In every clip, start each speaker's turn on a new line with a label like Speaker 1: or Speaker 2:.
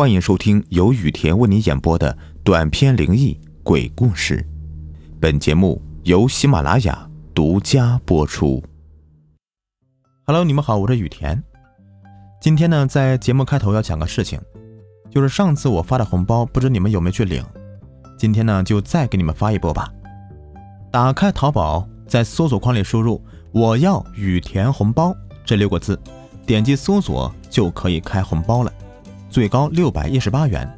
Speaker 1: 欢迎收听由雨田为你演播的短篇灵异鬼故事。本节目由喜马拉雅独家播出。Hello，你们好，我是雨田。今天呢，在节目开头要讲个事情，就是上次我发的红包，不知你们有没有去领？今天呢，就再给你们发一波吧。打开淘宝，在搜索框里输入“我要雨田红包”这六个字，点击搜索就可以开红包了。最高六百一十八元，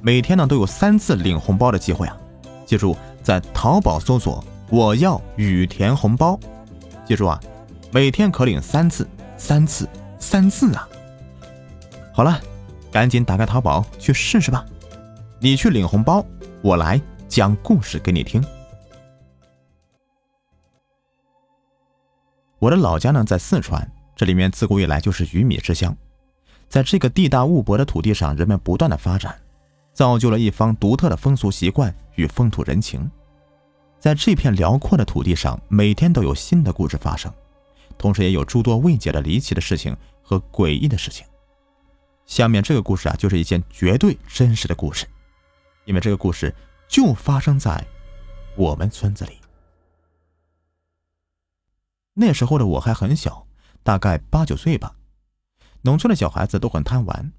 Speaker 1: 每天呢都有三次领红包的机会啊！记住，在淘宝搜索“我要雨田红包”，记住啊，每天可领三次，三次，三次啊！好了，赶紧打开淘宝去试试吧。你去领红包，我来讲故事给你听。我的老家呢在四川，这里面自古以来就是鱼米之乡。在这个地大物博的土地上，人们不断的发展，造就了一方独特的风俗习惯与风土人情。在这片辽阔的土地上，每天都有新的故事发生，同时也有诸多未解的离奇的事情和诡异的事情。下面这个故事啊，就是一件绝对真实的故事，因为这个故事就发生在我们村子里。那时候的我还很小，大概八九岁吧。农村的小孩子都很贪玩，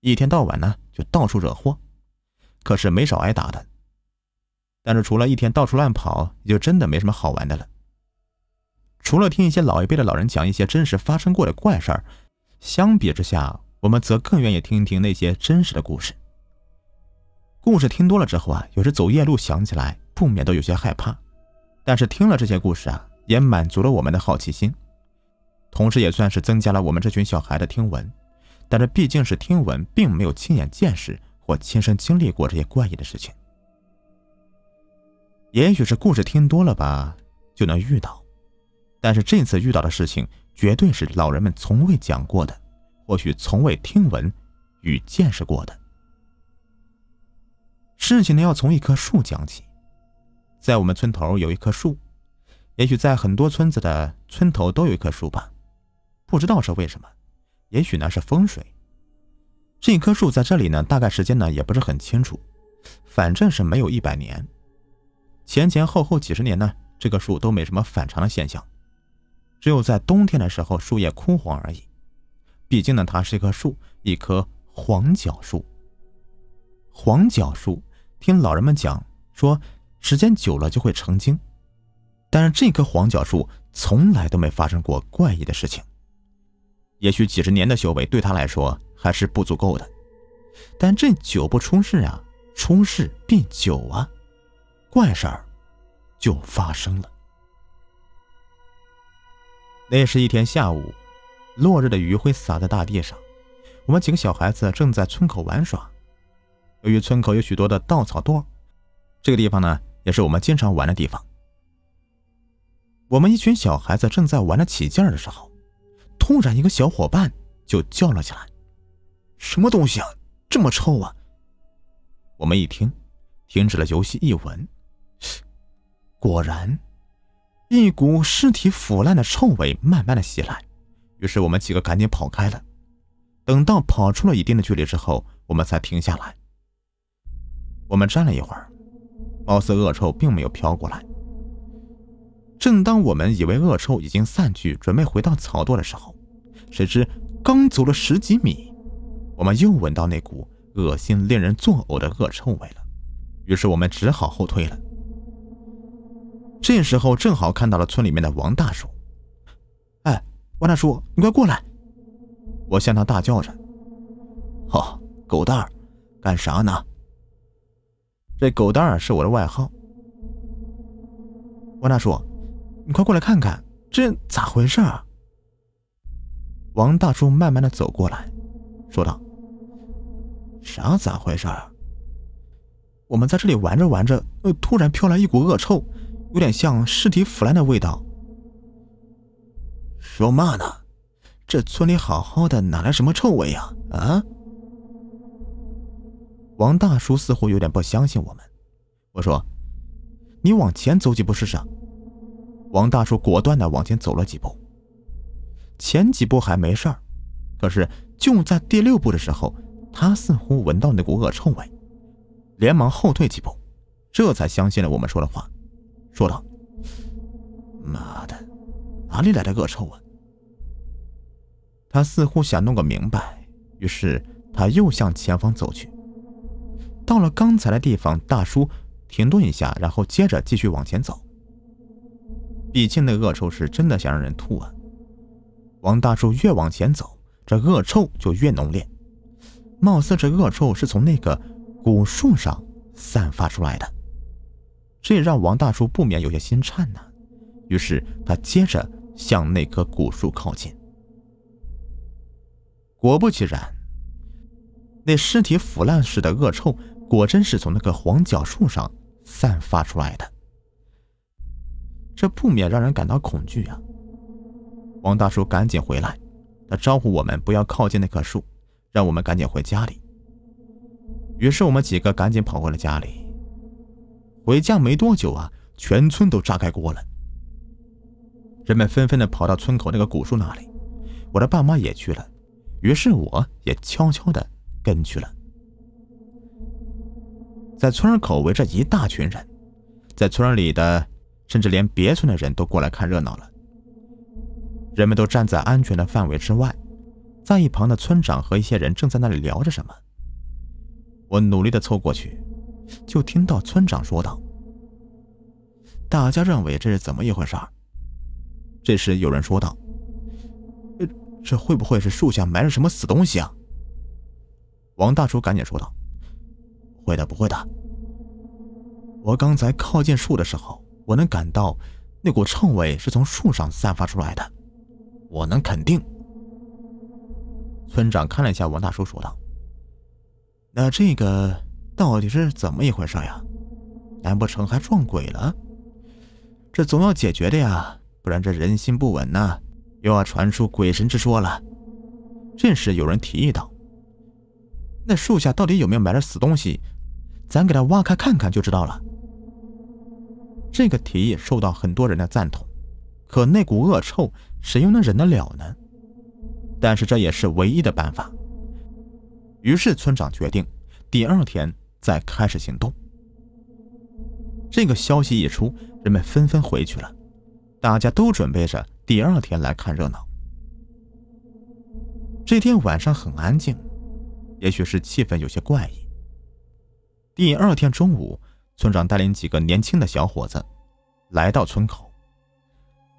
Speaker 1: 一天到晚呢就到处惹祸，可是没少挨打的。但是除了一天到处乱跑，也就真的没什么好玩的了。除了听一些老一辈的老人讲一些真实发生过的怪事儿，相比之下，我们则更愿意听一听那些真实的故事。故事听多了之后啊，有时走夜路想起来，不免都有些害怕。但是听了这些故事啊，也满足了我们的好奇心。同时，也算是增加了我们这群小孩的听闻，但这毕竟是听闻，并没有亲眼见识或亲身经历过这些怪异的事情。也许是故事听多了吧，就能遇到，但是这次遇到的事情，绝对是老人们从未讲过的，或许从未听闻与见识过的。事情呢，要从一棵树讲起，在我们村头有一棵树，也许在很多村子的村头都有一棵树吧。不知道是为什么，也许呢是风水。这棵树在这里呢，大概时间呢也不是很清楚，反正是没有一百年，前前后后几十年呢，这棵树都没什么反常的现象，只有在冬天的时候树叶枯黄而已。毕竟呢，它是一棵树，一棵黄角树。黄角树，听老人们讲说，时间久了就会成精，但是这棵黄角树从来都没发生过怪异的事情。也许几十年的修为对他来说还是不足够的，但这久不出事啊，出事必久啊，怪事儿就发生了。那是一天下午，落日的余晖洒在大地上，我们几个小孩子正在村口玩耍。由于村口有许多的稻草垛，这个地方呢也是我们经常玩的地方。我们一群小孩子正在玩的起劲儿的时候。突然，一个小伙伴就叫了起来：“什么东西啊，这么臭啊！”我们一听，停止了游戏，一闻，果然，一股尸体腐烂的臭味慢慢的袭来。于是我们几个赶紧跑开了。等到跑出了一定的距离之后，我们才停下来。我们站了一会儿，貌似恶臭并没有飘过来。正当我们以为恶臭已经散去，准备回到草垛的时候，谁知刚走了十几米，我们又闻到那股恶心、令人作呕的恶臭味了。于是我们只好后退了。这时候正好看到了村里面的王大叔。哎，王大叔，你快过来！我向他大叫着：“
Speaker 2: 哦，狗蛋儿，干啥呢？”
Speaker 1: 这狗蛋儿是我的外号。王大叔，你快过来看看，这咋回事啊？王大叔慢慢的走过来，说道：“
Speaker 2: 啥咋回事？
Speaker 1: 我们在这里玩着玩着，呃，突然飘来一股恶臭，有点像尸体腐烂的味道。
Speaker 2: 说嘛呢？这村里好好的，哪来什么臭味呀？啊？”
Speaker 1: 王大叔似乎有点不相信我们。我说：“你往前走几步试试。”王大叔果断的往前走了几步。前几步还没事儿，可是就在第六步的时候，他似乎闻到那股恶臭味，连忙后退几步，这才相信了我们说的话，说道：“
Speaker 2: 妈的，哪里来的恶臭啊？”
Speaker 1: 他似乎想弄个明白，于是他又向前方走去。到了刚才的地方，大叔停顿一下，然后接着继续往前走。毕竟那恶臭是真的想让人吐啊！王大叔越往前走，这恶臭就越浓烈，貌似这恶臭是从那个古树上散发出来的，这也让王大叔不免有些心颤呢。于是他接着向那棵古树靠近。果不其然，那尸体腐烂时的恶臭，果真是从那棵黄角树上散发出来的。这不免让人感到恐惧啊！王大叔赶紧回来，他招呼我们不要靠近那棵树，让我们赶紧回家里。于是我们几个赶紧跑回了家里。回家没多久啊，全村都炸开锅了。人们纷纷的跑到村口那个古树那里，我的爸妈也去了，于是我也悄悄的跟去了。在村口围着一大群人，在村里的。甚至连别村的人都过来看热闹了。人们都站在安全的范围之外，在一旁的村长和一些人正在那里聊着什么。我努力的凑过去，就听到村长说道：“大家认为这是怎么一回事？”这时有人说道：“呃这会不会是树下埋着什么死东西啊？”王大叔赶紧说道：“会的，不会的。我刚才靠近树的时候。”我能感到那股臭味是从树上散发出来的，我能肯定。村长看了一下王大叔，说道：“那这个到底是怎么一回事呀？难不成还撞鬼了？这总要解决的呀，不然这人心不稳呐，又要传出鬼神之说了。”这时有人提议道：“那树下到底有没有埋着死东西？咱给他挖开看看就知道了。”这个提议受到很多人的赞同，可那股恶臭谁又能忍得了呢？但是这也是唯一的办法。于是村长决定第二天再开始行动。这个消息一出，人们纷纷回去了，大家都准备着第二天来看热闹。这天晚上很安静，也许是气氛有些怪异。第二天中午。村长带领几个年轻的小伙子来到村口。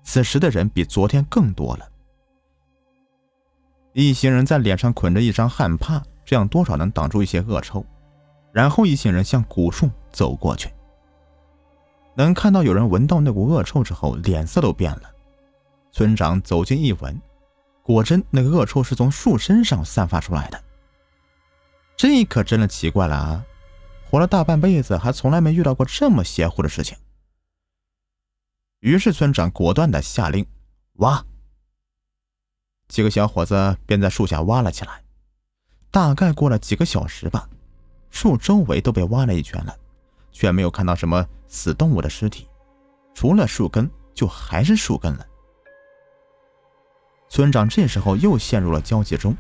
Speaker 1: 此时的人比昨天更多了。一行人在脸上捆着一张汗帕，这样多少能挡住一些恶臭。然后一行人向古树走过去。能看到有人闻到那股恶臭之后，脸色都变了。村长走近一闻，果真那个恶臭是从树身上散发出来的。这可真的奇怪了啊！活了大半辈子，还从来没遇到过这么邪乎的事情。于是村长果断的下令挖。几个小伙子便在树下挖了起来。大概过了几个小时吧，树周围都被挖了一圈了，却没有看到什么死动物的尸体，除了树根，就还是树根了。村长这时候又陷入了焦急中。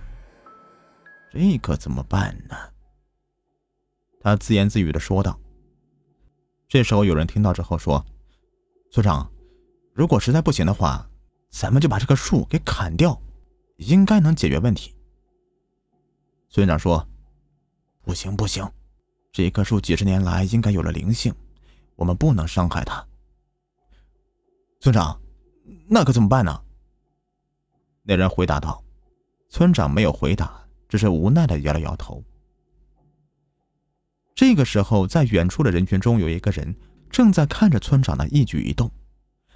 Speaker 1: 这可怎么办呢？他自言自语的说道。这时候有人听到之后说：“村长，如果实在不行的话，咱们就把这棵树给砍掉，应该能解决问题。”村长说：“不行不行，这棵树几十年来应该有了灵性，我们不能伤害它。”村长，那可怎么办呢？那人回答道。村长没有回答，只是无奈的摇了摇头。这个时候，在远处的人群中，有一个人正在看着村长的一举一动，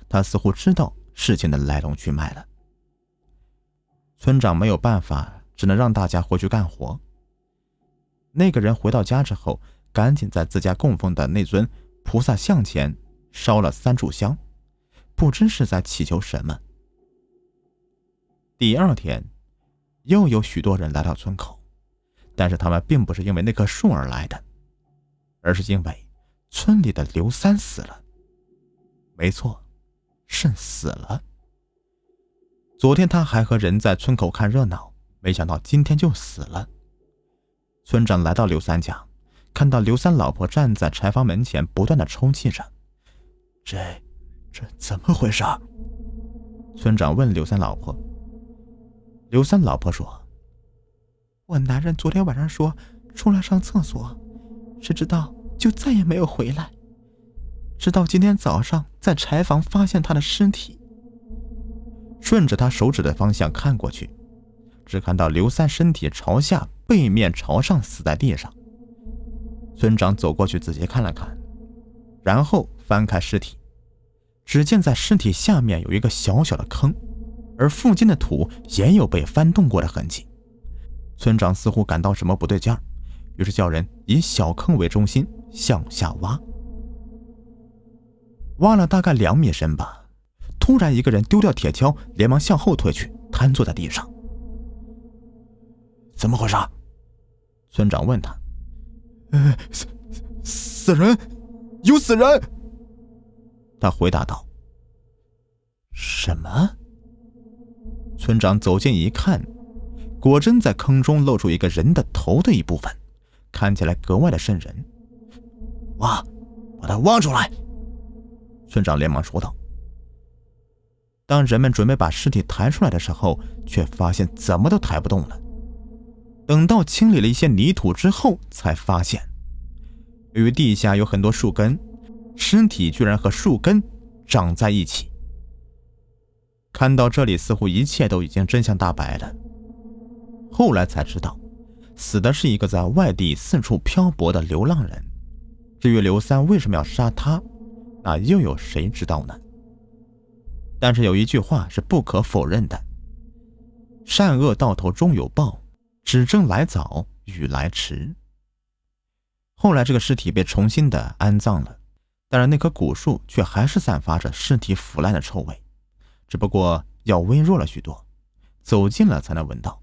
Speaker 1: 他似乎知道事情的来龙去脉了。村长没有办法，只能让大家回去干活。那个人回到家之后，赶紧在自家供奉的那尊菩萨像前烧了三炷香，不知是在祈求什么。第二天，又有许多人来到村口，但是他们并不是因为那棵树而来的。而是因为村里的刘三死了。没错，是死了。昨天他还和人在村口看热闹，没想到今天就死了。村长来到刘三家，看到刘三老婆站在柴房门前，不断的抽泣着。
Speaker 2: 这，这怎么回事？
Speaker 1: 村长问刘三老婆。刘三老婆说：“
Speaker 3: 我男人昨天晚上说出来上厕所，谁知道就再也没有回来，直到今天早上在柴房发现他的尸体。”
Speaker 1: 顺着他手指的方向看过去，只看到刘三身体朝下，背面朝上死在地上。村长走过去仔细看了看，然后翻开尸体，只见在尸体下面有一个小小的坑，而附近的土也有被翻动过的痕迹。村长似乎感到什么不对劲儿，于是叫人以小坑为中心向下挖，挖了大概两米深吧。突然，一个人丢掉铁锹，连忙向后退去，瘫坐在地上。
Speaker 2: 怎么回事？
Speaker 1: 村长问他。
Speaker 2: 呃，死死人，有死人。
Speaker 1: 他回答道。
Speaker 2: 什么？
Speaker 1: 村长走近一看，果真在坑中露出一个人的头的一部分，看起来格外的瘆人。
Speaker 2: 挖，把它挖出来！
Speaker 1: 村长连忙说道。当人们准备把尸体抬出来的时候，却发现怎么都抬不动了。等到清理了一些泥土之后，才发现，由于地下有很多树根，尸体居然和树根长在一起。看到这里，似乎一切都已经真相大白了。后来才知道，死的是一个在外地四处漂泊的流浪人。至于刘三为什么要杀他，那又有谁知道呢？但是有一句话是不可否认的：善恶到头终有报，只争来早与来迟。后来这个尸体被重新的安葬了，但是那棵古树却还是散发着尸体腐烂的臭味，只不过要微弱了许多，走近了才能闻到。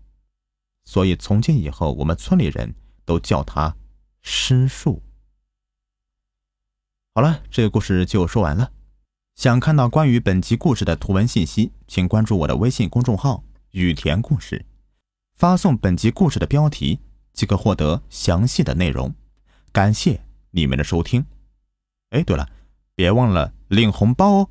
Speaker 1: 所以从今以后，我们村里人都叫它尸树。好了，这个故事就说完了。想看到关于本集故事的图文信息，请关注我的微信公众号“雨田故事”，发送本集故事的标题即可获得详细的内容。感谢你们的收听。哎，对了，别忘了领红包哦。